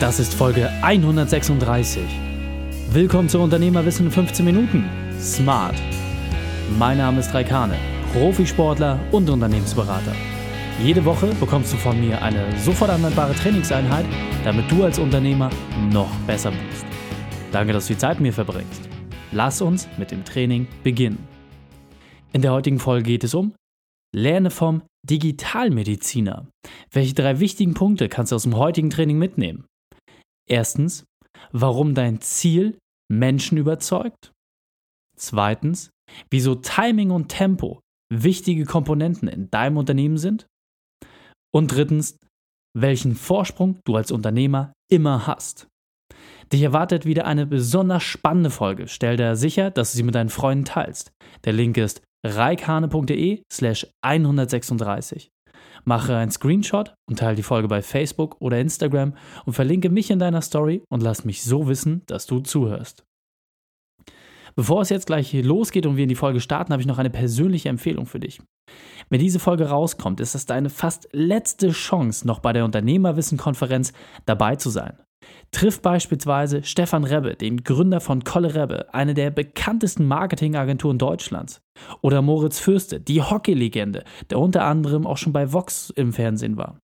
Das ist Folge 136. Willkommen zu Unternehmerwissen in 15 Minuten. Smart. Mein Name ist Raikane, Profisportler und Unternehmensberater. Jede Woche bekommst du von mir eine sofort anwendbare Trainingseinheit, damit du als Unternehmer noch besser bist. Danke, dass du die Zeit mit mir verbringst. Lass uns mit dem Training beginnen. In der heutigen Folge geht es um Lerne vom Digitalmediziner. Welche drei wichtigen Punkte kannst du aus dem heutigen Training mitnehmen? Erstens, warum dein Ziel Menschen überzeugt. Zweitens, wieso Timing und Tempo wichtige Komponenten in deinem Unternehmen sind. Und drittens, welchen Vorsprung du als Unternehmer immer hast. Dich erwartet wieder eine besonders spannende Folge. Stell dir sicher, dass du sie mit deinen Freunden teilst. Der Link ist reikhane.de slash 136. Mache einen Screenshot und teile die Folge bei Facebook oder Instagram und verlinke mich in deiner Story und lass mich so wissen, dass du zuhörst. Bevor es jetzt gleich losgeht und wir in die Folge starten, habe ich noch eine persönliche Empfehlung für dich. Wenn diese Folge rauskommt, ist das deine fast letzte Chance, noch bei der Unternehmerwissen-Konferenz dabei zu sein. Triff beispielsweise Stefan Rebbe, den Gründer von Kolle Rebbe, eine der bekanntesten Marketingagenturen Deutschlands. Oder Moritz Fürste, die Hockeylegende, der unter anderem auch schon bei Vox im Fernsehen war.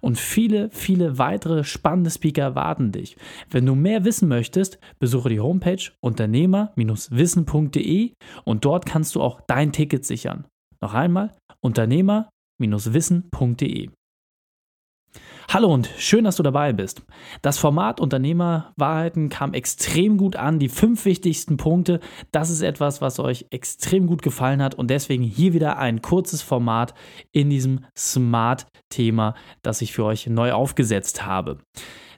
Und viele, viele weitere spannende Speaker erwarten dich. Wenn du mehr wissen möchtest, besuche die Homepage unternehmer-wissen.de und dort kannst du auch dein Ticket sichern. Noch einmal unternehmer-wissen.de. Hallo und schön, dass du dabei bist. Das Format Unternehmerwahrheiten kam extrem gut an. Die fünf wichtigsten Punkte, das ist etwas, was euch extrem gut gefallen hat und deswegen hier wieder ein kurzes Format in diesem Smart-Thema, das ich für euch neu aufgesetzt habe.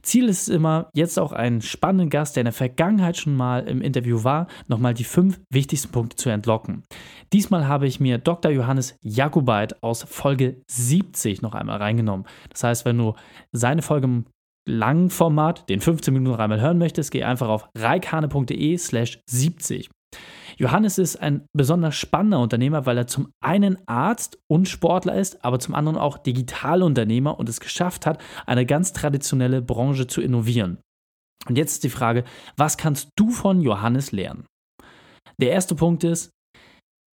Ziel ist es immer, jetzt auch einen spannenden Gast, der in der Vergangenheit schon mal im Interview war, nochmal die fünf wichtigsten Punkte zu entlocken. Diesmal habe ich mir Dr. Johannes Jakubait aus Folge 70 noch einmal reingenommen. Das heißt, wenn du seine Folge im langen Format, den 15 Minuten noch einmal hören möchtest, geh einfach auf reikane.de slash 70. Johannes ist ein besonders spannender Unternehmer, weil er zum einen Arzt und Sportler ist, aber zum anderen auch Digitalunternehmer und es geschafft hat, eine ganz traditionelle Branche zu innovieren. Und jetzt ist die Frage, was kannst du von Johannes lernen? Der erste Punkt ist,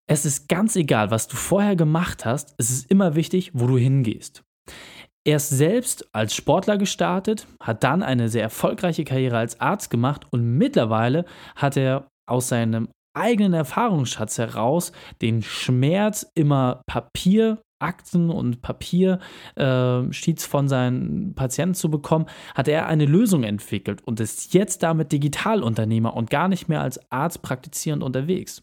es ist ganz egal, was du vorher gemacht hast, es ist immer wichtig, wo du hingehst. Er ist selbst als Sportler gestartet, hat dann eine sehr erfolgreiche Karriere als Arzt gemacht und mittlerweile hat er aus seinem eigenen Erfahrungsschatz heraus den Schmerz immer Papier Akten und Papiersheets äh, von seinen Patienten zu bekommen, hat er eine Lösung entwickelt und ist jetzt damit Digitalunternehmer und gar nicht mehr als Arzt praktizierend unterwegs.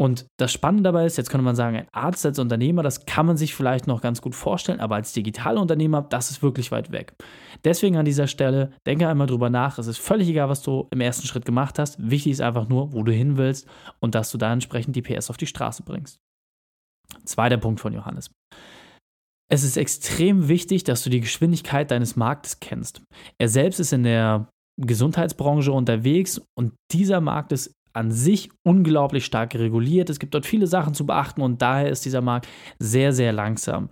Und das Spannende dabei ist, jetzt könnte man sagen, ein Arzt als Unternehmer, das kann man sich vielleicht noch ganz gut vorstellen, aber als Digitalunternehmer, das ist wirklich weit weg. Deswegen an dieser Stelle, denke einmal drüber nach. Es ist völlig egal, was du im ersten Schritt gemacht hast. Wichtig ist einfach nur, wo du hin willst und dass du da entsprechend die PS auf die Straße bringst. Zweiter Punkt von Johannes. Es ist extrem wichtig, dass du die Geschwindigkeit deines Marktes kennst. Er selbst ist in der Gesundheitsbranche unterwegs und dieser Markt ist an sich unglaublich stark reguliert. Es gibt dort viele Sachen zu beachten und daher ist dieser Markt sehr, sehr langsam.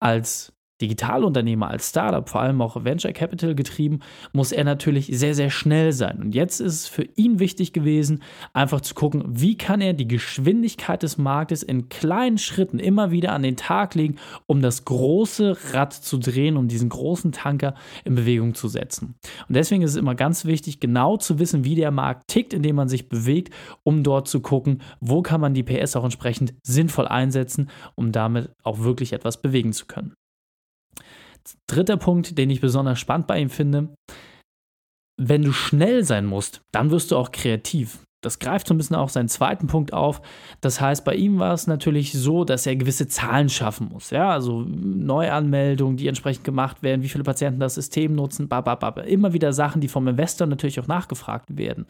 Als Digitalunternehmer, als Startup, vor allem auch Venture Capital getrieben, muss er natürlich sehr, sehr schnell sein. Und jetzt ist es für ihn wichtig gewesen, einfach zu gucken, wie kann er die Geschwindigkeit des Marktes in kleinen Schritten immer wieder an den Tag legen, um das große Rad zu drehen, um diesen großen Tanker in Bewegung zu setzen. Und deswegen ist es immer ganz wichtig, genau zu wissen, wie der Markt tickt, in dem man sich bewegt, um dort zu gucken, wo kann man die PS auch entsprechend sinnvoll einsetzen, um damit auch wirklich etwas bewegen zu können. Dritter Punkt, den ich besonders spannend bei ihm finde, wenn du schnell sein musst, dann wirst du auch kreativ. Das greift so ein bisschen auch seinen zweiten Punkt auf. Das heißt, bei ihm war es natürlich so, dass er gewisse Zahlen schaffen muss. Ja, also Neuanmeldungen, die entsprechend gemacht werden, wie viele Patienten das System nutzen, bababab. immer wieder Sachen, die vom Investor natürlich auch nachgefragt werden.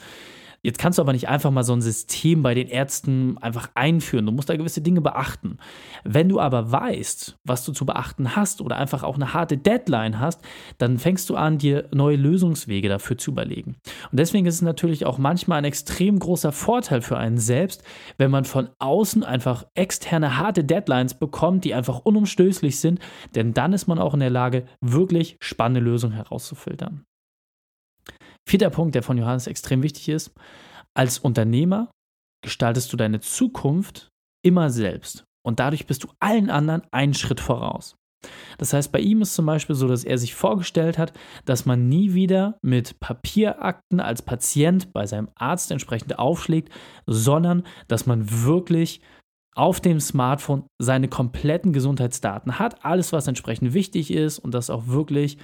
Jetzt kannst du aber nicht einfach mal so ein System bei den Ärzten einfach einführen. Du musst da gewisse Dinge beachten. Wenn du aber weißt, was du zu beachten hast oder einfach auch eine harte Deadline hast, dann fängst du an, dir neue Lösungswege dafür zu überlegen. Und deswegen ist es natürlich auch manchmal ein extrem großer Vorteil für einen selbst, wenn man von außen einfach externe harte Deadlines bekommt, die einfach unumstößlich sind, denn dann ist man auch in der Lage, wirklich spannende Lösungen herauszufiltern. Vierter Punkt, der von Johannes extrem wichtig ist. Als Unternehmer gestaltest du deine Zukunft immer selbst. Und dadurch bist du allen anderen einen Schritt voraus. Das heißt, bei ihm ist zum Beispiel so, dass er sich vorgestellt hat, dass man nie wieder mit Papierakten als Patient bei seinem Arzt entsprechend aufschlägt, sondern dass man wirklich auf dem Smartphone seine kompletten Gesundheitsdaten hat, alles, was entsprechend wichtig ist und das auch wirklich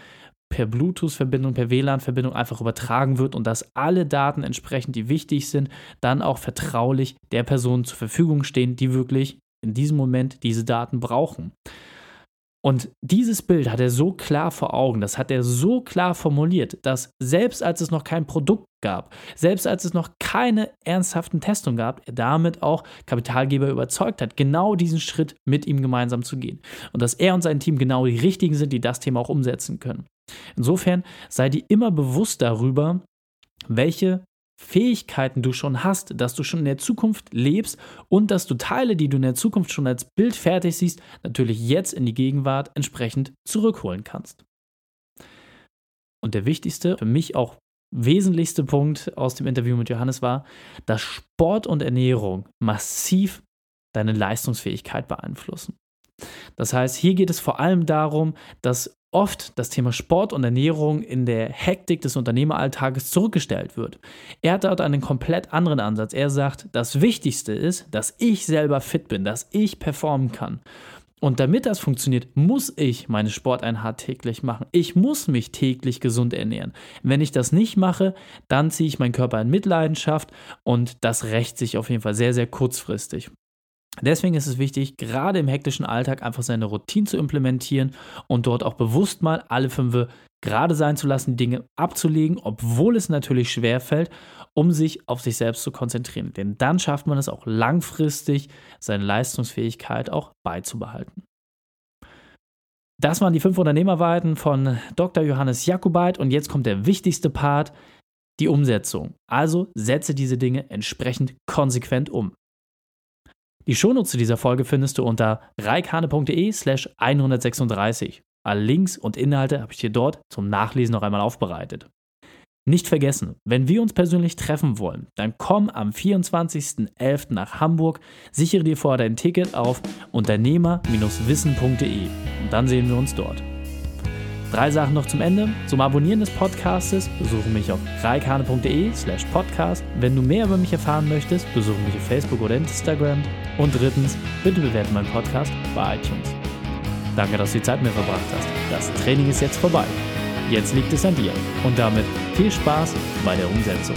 per Bluetooth-Verbindung, per WLAN-Verbindung einfach übertragen wird und dass alle Daten entsprechend, die wichtig sind, dann auch vertraulich der Person zur Verfügung stehen, die wirklich in diesem Moment diese Daten brauchen. Und dieses Bild hat er so klar vor Augen, das hat er so klar formuliert, dass selbst als es noch kein Produkt gab, selbst als es noch keine ernsthaften Testungen gab, er damit auch Kapitalgeber überzeugt hat, genau diesen Schritt mit ihm gemeinsam zu gehen. Und dass er und sein Team genau die richtigen sind, die das Thema auch umsetzen können. Insofern sei dir immer bewusst darüber, welche Fähigkeiten du schon hast, dass du schon in der Zukunft lebst und dass du Teile, die du in der Zukunft schon als Bild fertig siehst, natürlich jetzt in die Gegenwart entsprechend zurückholen kannst. Und der wichtigste, für mich auch wesentlichste Punkt aus dem Interview mit Johannes war, dass Sport und Ernährung massiv deine Leistungsfähigkeit beeinflussen. Das heißt, hier geht es vor allem darum, dass oft das Thema Sport und Ernährung in der Hektik des Unternehmeralltages zurückgestellt wird. Er hat dort einen komplett anderen Ansatz. Er sagt, das Wichtigste ist, dass ich selber fit bin, dass ich performen kann. Und damit das funktioniert, muss ich meine Sporteinheit täglich machen. Ich muss mich täglich gesund ernähren. Wenn ich das nicht mache, dann ziehe ich meinen Körper in Mitleidenschaft und das rächt sich auf jeden Fall sehr, sehr kurzfristig. Deswegen ist es wichtig, gerade im hektischen Alltag einfach seine Routine zu implementieren und dort auch bewusst mal alle fünf gerade sein zu lassen, Dinge abzulegen, obwohl es natürlich schwer fällt, um sich auf sich selbst zu konzentrieren. Denn dann schafft man es auch langfristig, seine Leistungsfähigkeit auch beizubehalten. Das waren die fünf Unternehmerweiten von Dr. Johannes Jakubait und jetzt kommt der wichtigste Part, die Umsetzung. Also setze diese Dinge entsprechend konsequent um. Die Shownotes zu dieser Folge findest du unter reikane.de slash 136. Alle Links und Inhalte habe ich dir dort zum Nachlesen noch einmal aufbereitet. Nicht vergessen, wenn wir uns persönlich treffen wollen, dann komm am 24.11. nach Hamburg, sichere dir vorher dein Ticket auf unternehmer-wissen.de und dann sehen wir uns dort. Drei Sachen noch zum Ende. Zum Abonnieren des Podcastes besuche mich auf reikane.de slash podcast. Wenn du mehr über mich erfahren möchtest, besuche mich auf Facebook oder Instagram. Und drittens, bitte bewerte meinen Podcast bei iTunes. Danke, dass du die Zeit mit mir verbracht hast. Das Training ist jetzt vorbei. Jetzt liegt es an dir. Und damit viel Spaß bei der Umsetzung.